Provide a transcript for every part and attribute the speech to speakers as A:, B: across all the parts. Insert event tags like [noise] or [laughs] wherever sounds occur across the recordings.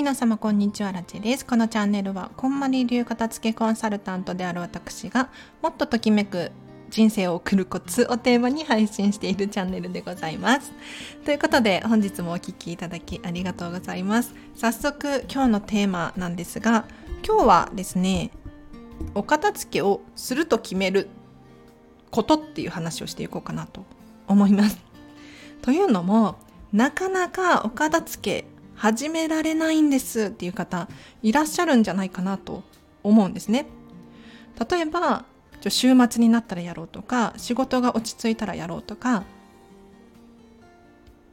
A: 皆様こんにちはラチェです。このチャンネルはこんまり流片付けコンサルタントである私がもっとときめく人生を送るコツをテーマに配信しているチャンネルでございます。ということで本日もお聴きいただきありがとうございます。早速今日のテーマなんですが今日はですねお片付けをすると決めることっていう話をしていこうかなと思います。というのもなかなかお片付け始められないんですっていう方いらっしゃるんじゃないかなと思うんですね。例えば週末になったらやろうとか仕事が落ち着いたらやろうとか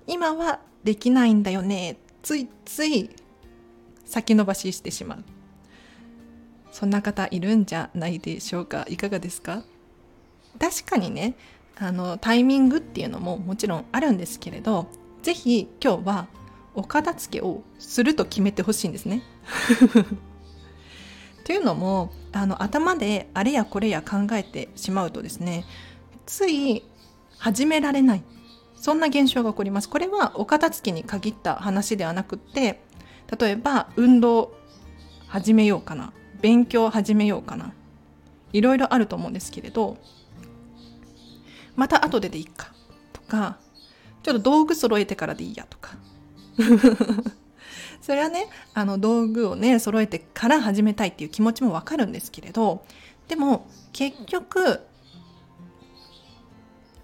A: 今はできないんだよねついつい先延ばししてしまう。そんな方いるんじゃないでしょうか。いかがですか？確かにねあのタイミングっていうのももちろんあるんですけれど是非今日はお片付けをすると決めてほしいんですね。[laughs] というのもあの頭であれやこれや考えてしまうとですねつい始められないそんな現象が起こります。これはお片付けに限った話ではなくって例えば運動始めようかな勉強始めようかないろいろあると思うんですけれどまた後ででいいかとかちょっと道具揃えてからでいいやとか [laughs] それはねあの道具をね揃えてから始めたいっていう気持ちもわかるんですけれどでも結局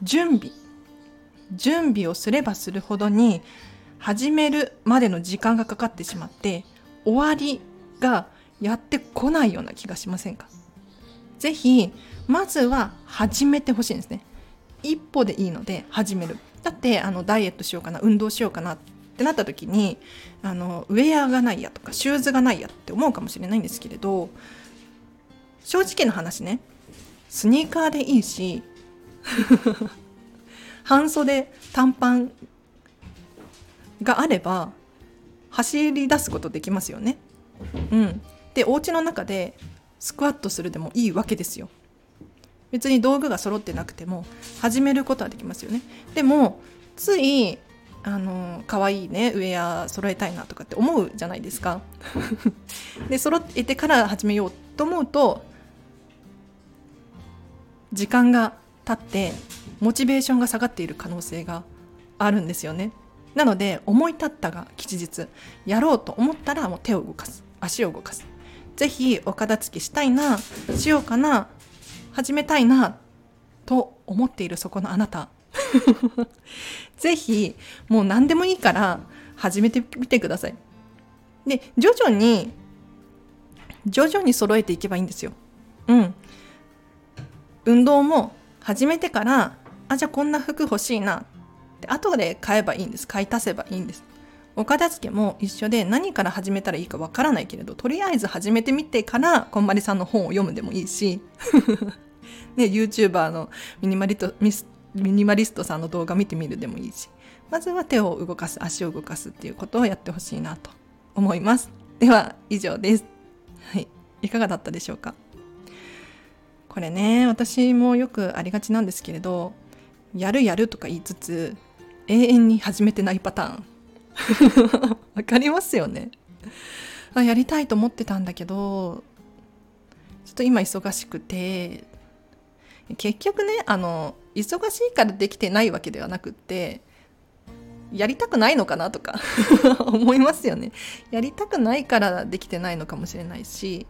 A: 準備準備をすればするほどに始めるまでの時間がかかってしまって終わりがやってこないような気がしませんか？ぜひまずは始めてほしいんですね。一歩でいいので始める。だってあのダイエットしようかな運動しようかなってってなった時にあのウェアがないやとかシューズがないやって思うかもしれないんですけれど正直な話ねスニーカーでいいし [laughs] 半袖短パンがあれば走り出すことできますよね。うん、でお家の中でスクワットするでもいいわけですよ。別に道具が揃ってなくても始めることはできますよね。でもついあの可愛いねウェア揃えたいなとかって思うじゃないですか。[laughs] で揃えてから始めようと思うと時間が経ってモチベーションが下がっている可能性があるんですよね。なので思い立ったが吉日。やろうと思ったらもう手を動かす。足を動かす。是非お片付けしたいなしようかな始めたいなと思っているそこのあなた [laughs] ぜひもう何でもいいから始めてみてください。で徐々に徐々に揃えていけばいいんですよ。うん。運動も始めてからあじゃあこんな服欲しいなって後で買えばいいんです買い足せばいいんです。お片付けも一緒で何から始めたらいいかわからないけれどとりあえず始めてみてからこんまりさんの本を読むでもいいし [laughs] ね、YouTuber のミニマリトミスミニマリストさんの動画見てみるでもいいしまずは手を動かす足を動かすっていうことをやってほしいなと思います。では以上です。はい。いかがだったでしょうか？これね私もよくありがちなんですけれどやるやるとか言いつつ永遠に始めてないパターン。[laughs] わかりますよね。あやりたいと思ってたんだけどちょっと今忙しくて結局ねあの忙しいからできてないわけではなくってやりたくないのかなとか [laughs] 思いますよね。やりたくないからできてないのかもしれないし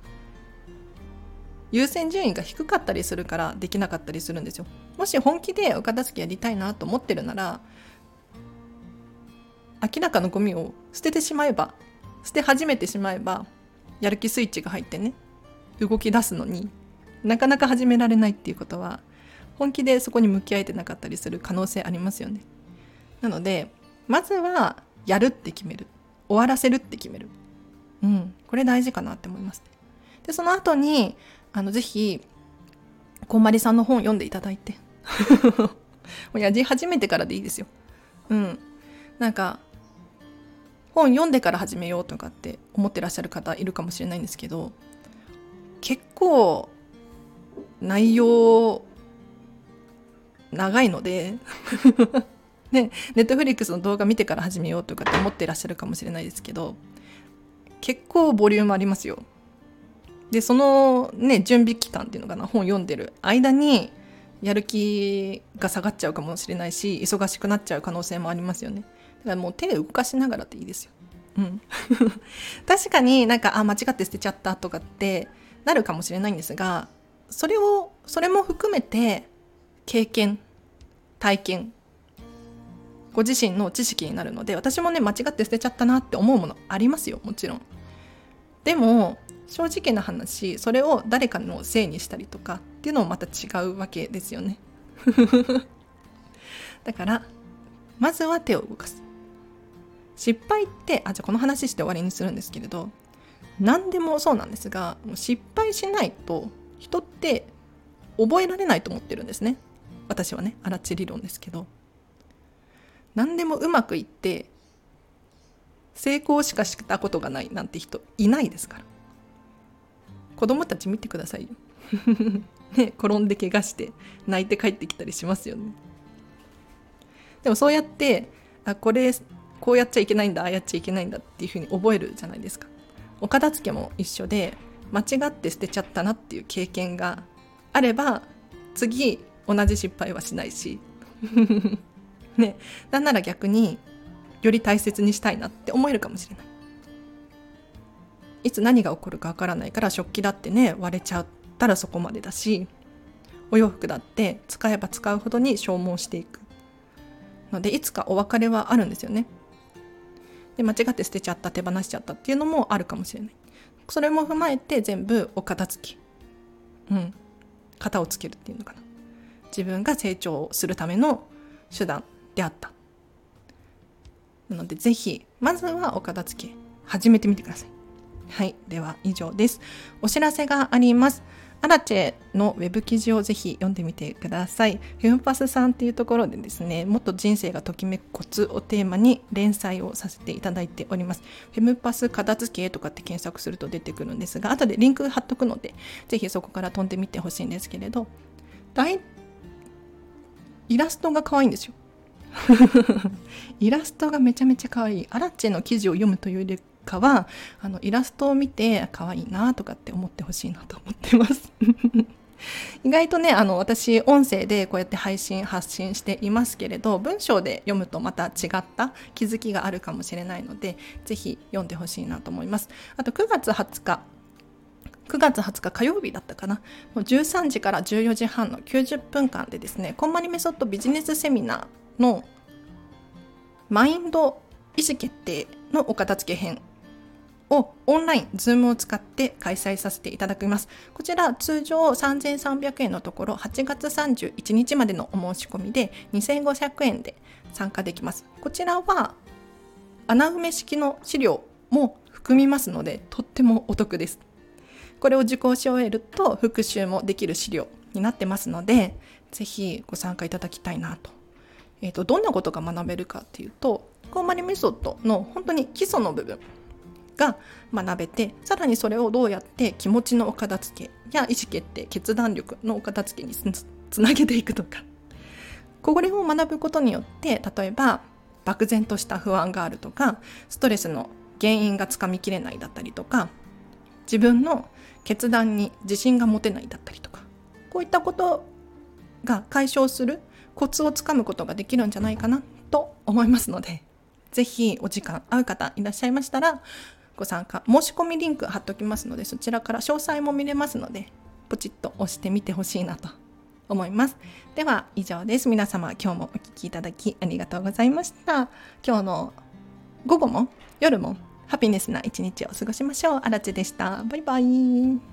A: 優先順位が低かったりするからできなかったりするんですよ。もし本気でお片付けやりたいなと思ってるなら明らかなゴミを捨ててしまえば捨て始めてしまえばやる気スイッチが入ってね動き出すのになかなか始められないっていうことは本気でそこに向き合えてなかったりする可能性ありますよね。なのでまずはやるって決める。終わらせるって決める、うん、これ大事かなって思います、でその後にあのぜひこんまりさんの本読んでいただいて。もうやり始めてからでいいですよ。うん、なんか本読んでから始めようとかって思ってらっしゃる方いるかもしれないんですけど結構内容長いので [laughs] ね、ネットフリックスの動画見てから始めようとかって思ってらっしゃるかもしれないですけど結構ボリュームありますよ。でそのね準備期間っていうのかな本読んでる間にやる気が下がっちゃうかもしれないし忙しくなっちゃう可能性もありますよね。だからもう手動かしながらでいいですよ。うん、[laughs] 確かになんかあ間違って捨てちゃったとかってなるかもしれないんですがそれをそれも含めて経験体験ご自身の知識になるので私もね間違って捨てちゃったなって思うものありますよもちろん。でも正直な話それを誰かのせいにしたりとかっていうのもまた違うわけですよね。[laughs] だからまずは手を動かす。失敗ってあじゃあこの話して終わりにするんですけれど何でもそうなんですが失敗しないと人って覚えられないと思ってるんですね。私はねアラチ理論ですけど何でもうまくいって成功しかしたことがないなんて人いないですから。子供たち見てくださいよ。[laughs] ね、転んで怪我して泣いて帰ってきたりしますよね。でもそうやってあこれこうやっちゃいけないんだああやっちゃいけないんだっていうふうに覚えるじゃないですか。お片付けも一緒で間違って捨てちゃったなっていう経験があれば次同じ失敗はしないし。[laughs] ね。なんなら逆により大切にしたいなって思えるかもしれない。いつ何が起こるかわからないから食器だってね割れちゃったらそこまでだしお洋服だって使えば使うほどに消耗していく。のでいつかお別れはあるんですよね。で間違って捨てちゃった手放しちゃったっていうのもあるかもしれない。それも踏まえて全部お片付き。うん。型をつけるっていうのかな。自分が成長するための手段であった。なのでぜひまずはお片付け始めてみてください。はいでは以上です。お知らせがあります。アラチェのウェブ記事をぜひ読んでみてください。フェムパスさんっていうところでですね、もっと人生がときめくコツをテーマに連載をさせていただいております。フェムパス片付けとかって検索すると出てくるんですが、後でリンク貼っとくので、ぜひそこから飛んでみてほしいんですけれど、大イラストが可愛いんですよ。[laughs] イラストがめちゃめちゃ可愛い。アラチェの記事を読むというよりかはあのイラストを見て可愛いなとかって思ってほしいなと思ってます [laughs] 意外とねあの私音声でこうやって配信発信していますけれど文章で読むとまた違った気づきがあるかもしれないので是非読んでほしいなと思いますあと9月20日9月20日火曜日だったかなもう13時から14時半の90分間でですねこんまりメソッドビジネスセミナーのマインド意思決定のお片付け編をオンライン、ズームを使って開催させていただきます。こちら通常3300円のところ8月31日までのお申し込みで2500円で参加できます。こちらは穴埋め式の資料も含みますのでとってもお得です。これを受講し終えると復習もできる資料になってますのでぜひご参加いただきたいなと。えーと、どんなことが学べるかっていうとコーマリメソッドの本当に基礎の部分が学べてさらにそれをどうやって気持ちのお片付けや意思決定決断力のお片付けにつなげていくとかこれを学ぶことによって例えば漠然とした不安があるとかストレスの原因がつかみきれないだったりとか自分の決断に自信が持てないだったりとかこういったことが解消するコツをつかむことができるんじゃないかなと思いますので是非お時間合う方いらっしゃいましたらご参加申し込みリンク貼っときますのでそちらから詳細も見れますのでポチッと押してみてほしいなと思います。では以上です。皆様今日もお聴きいただきありがとうございました。今日の午後も夜もハピネスな一日を過ごしましょう。あらちでした。バイバイ。